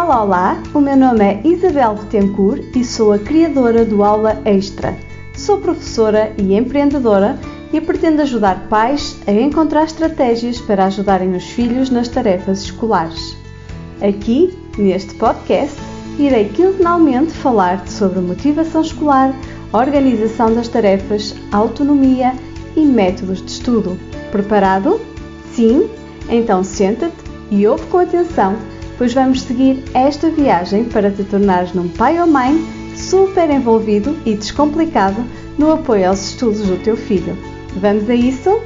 Olá, olá! O meu nome é Isabel Betancourt e sou a criadora do Aula Extra. Sou professora e empreendedora e pretendo ajudar pais a encontrar estratégias para ajudarem os filhos nas tarefas escolares. Aqui, neste podcast, irei quinzenalmente falar-te sobre motivação escolar, organização das tarefas, autonomia e métodos de estudo. Preparado? Sim? Então senta-te e ouve com atenção, pois vamos seguir esta viagem para te tornares num pai ou mãe super envolvido e descomplicado no apoio aos estudos do teu filho. Vamos a isso?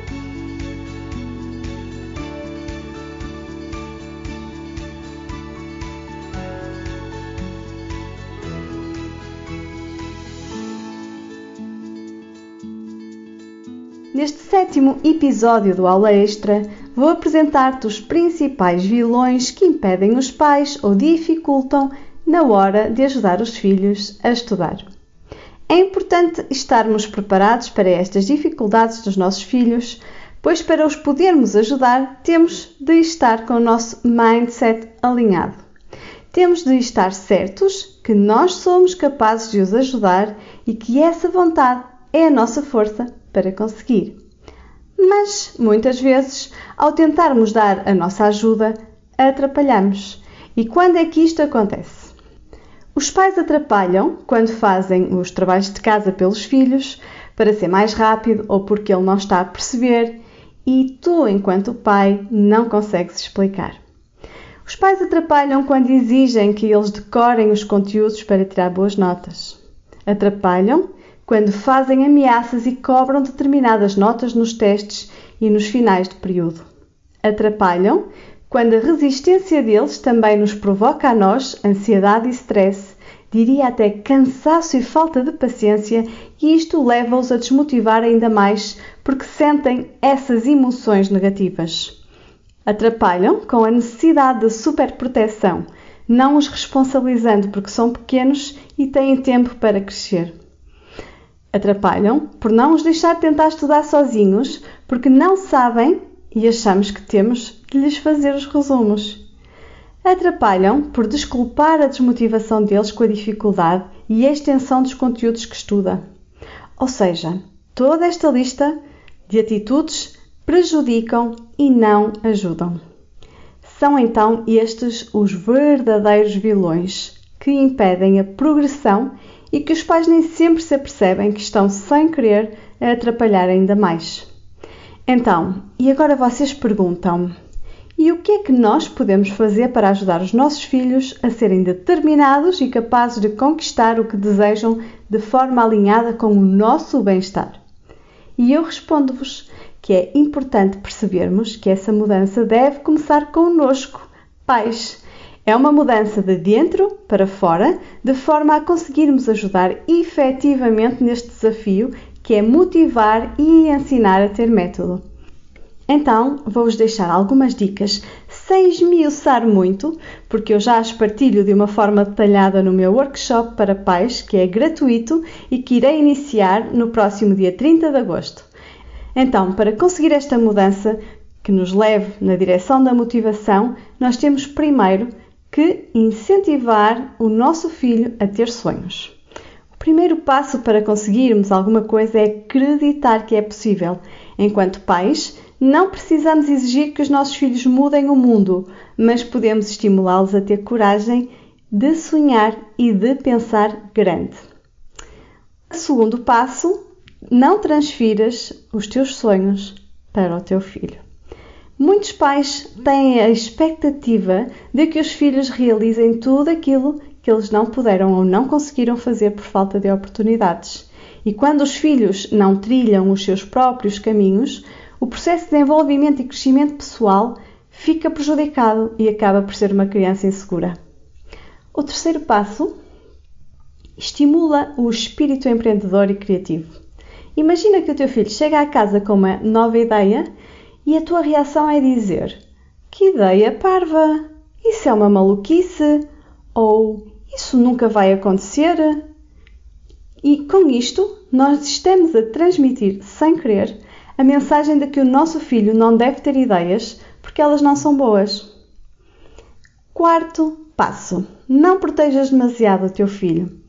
Neste sétimo episódio do Aula Extra, vou apresentar-te os principais vilões que impedem os pais ou dificultam na hora de ajudar os filhos a estudar. É importante estarmos preparados para estas dificuldades dos nossos filhos, pois para os podermos ajudar, temos de estar com o nosso mindset alinhado. Temos de estar certos que nós somos capazes de os ajudar e que essa vontade é a nossa força para conseguir. Mas, muitas vezes, ao tentarmos dar a nossa ajuda, atrapalhamos. E quando é que isto acontece? Os pais atrapalham quando fazem os trabalhos de casa pelos filhos para ser mais rápido ou porque ele não está a perceber e tu, enquanto pai, não consegues explicar. Os pais atrapalham quando exigem que eles decorem os conteúdos para tirar boas notas. Atrapalham quando fazem ameaças e cobram determinadas notas nos testes e nos finais de período. Atrapalham quando a resistência deles também nos provoca a nós ansiedade e stress, diria até cansaço e falta de paciência, e isto leva-os a desmotivar ainda mais porque sentem essas emoções negativas. Atrapalham com a necessidade de superproteção, não os responsabilizando porque são pequenos e têm tempo para crescer. Atrapalham por não os deixar tentar estudar sozinhos, porque não sabem e achamos que temos de lhes fazer os resumos. Atrapalham por desculpar a desmotivação deles com a dificuldade e a extensão dos conteúdos que estuda. Ou seja, toda esta lista de atitudes prejudicam e não ajudam. São então estes os verdadeiros vilões que impedem a progressão e que os pais nem sempre se apercebem que estão sem querer a atrapalhar ainda mais. Então, e agora vocês perguntam: e o que é que nós podemos fazer para ajudar os nossos filhos a serem determinados e capazes de conquistar o que desejam de forma alinhada com o nosso bem-estar? E eu respondo-vos que é importante percebermos que essa mudança deve começar connosco, pais é uma mudança de dentro para fora, de forma a conseguirmos ajudar efetivamente neste desafio que é motivar e ensinar a ter método. Então, vou-vos deixar algumas dicas sem esmiuçar muito, porque eu já as partilho de uma forma detalhada no meu workshop para pais, que é gratuito e que irei iniciar no próximo dia 30 de agosto. Então, para conseguir esta mudança que nos leve na direção da motivação, nós temos primeiro que incentivar o nosso filho a ter sonhos. O primeiro passo para conseguirmos alguma coisa é acreditar que é possível. Enquanto pais, não precisamos exigir que os nossos filhos mudem o mundo, mas podemos estimulá-los a ter coragem de sonhar e de pensar grande. O segundo passo, não transfiras os teus sonhos para o teu filho. Muitos pais têm a expectativa de que os filhos realizem tudo aquilo que eles não puderam ou não conseguiram fazer por falta de oportunidades. E quando os filhos não trilham os seus próprios caminhos, o processo de desenvolvimento e crescimento pessoal fica prejudicado e acaba por ser uma criança insegura. O terceiro passo estimula o espírito empreendedor e criativo. Imagina que o teu filho chega à casa com uma nova ideia e a tua reação é dizer: Que ideia parva! Isso é uma maluquice! Ou Isso nunca vai acontecer! E com isto, nós estamos a transmitir, sem querer, a mensagem de que o nosso filho não deve ter ideias porque elas não são boas. Quarto passo: não protejas demasiado o teu filho.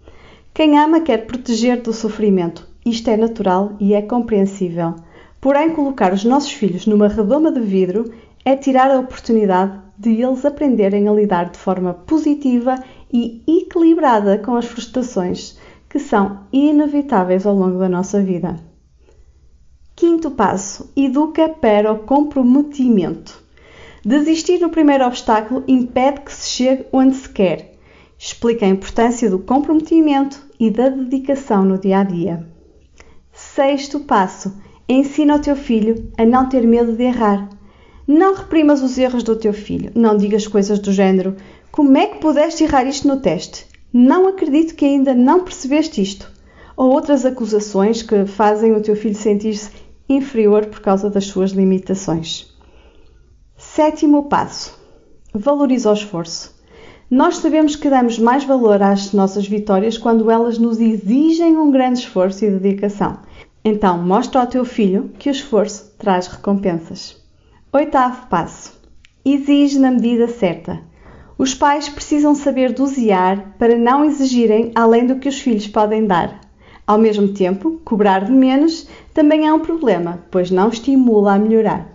Quem ama quer proteger do sofrimento. Isto é natural e é compreensível. Porém, colocar os nossos filhos numa redoma de vidro é tirar a oportunidade de eles aprenderem a lidar de forma positiva e equilibrada com as frustrações que são inevitáveis ao longo da nossa vida. Quinto passo: educa para o comprometimento. Desistir no primeiro obstáculo impede que se chegue onde se quer. Explica a importância do comprometimento e da dedicação no dia a dia. Sexto passo: ensina o teu filho a não ter medo de errar. Não reprimas os erros do teu filho. Não digas coisas do género: Como é que pudeste errar isto no teste? Não acredito que ainda não percebeste isto. Ou outras acusações que fazem o teu filho sentir-se inferior por causa das suas limitações. Sétimo passo: valoriza o esforço. Nós sabemos que damos mais valor às nossas vitórias quando elas nos exigem um grande esforço e dedicação. Então, mostra ao teu filho que o esforço traz recompensas. Oitavo passo: exige na medida certa. Os pais precisam saber dosear para não exigirem além do que os filhos podem dar. Ao mesmo tempo, cobrar de menos também é um problema, pois não estimula a melhorar.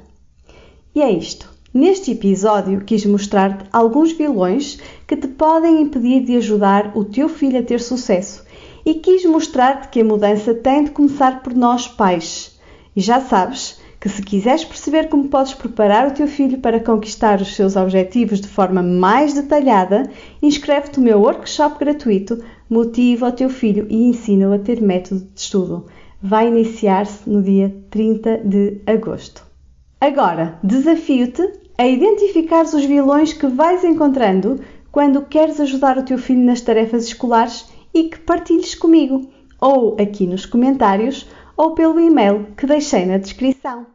E é isto. Neste episódio quis mostrar-te alguns vilões que te podem impedir de ajudar o teu filho a ter sucesso e quis mostrar-te que a mudança tem de começar por nós pais. E já sabes que se quiseres perceber como podes preparar o teu filho para conquistar os seus objetivos de forma mais detalhada, inscreve-te no meu workshop gratuito Motiva o teu filho e ensina-o a ter método de estudo. Vai iniciar-se no dia 30 de agosto. Agora, desafio-te a identificar os vilões que vais encontrando quando queres ajudar o teu filho nas tarefas escolares e que partilhes comigo, ou aqui nos comentários, ou pelo e-mail que deixei na descrição.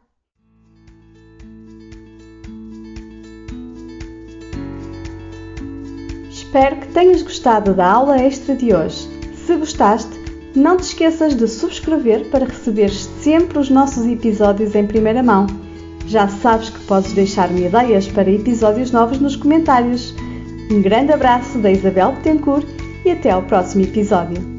Espero que tenhas gostado da aula extra de hoje. Se gostaste, não te esqueças de subscrever para receberes sempre os nossos episódios em primeira mão. Já sabes que podes deixar-me ideias para episódios novos nos comentários. Um grande abraço da Isabel Betancourt e até ao próximo episódio.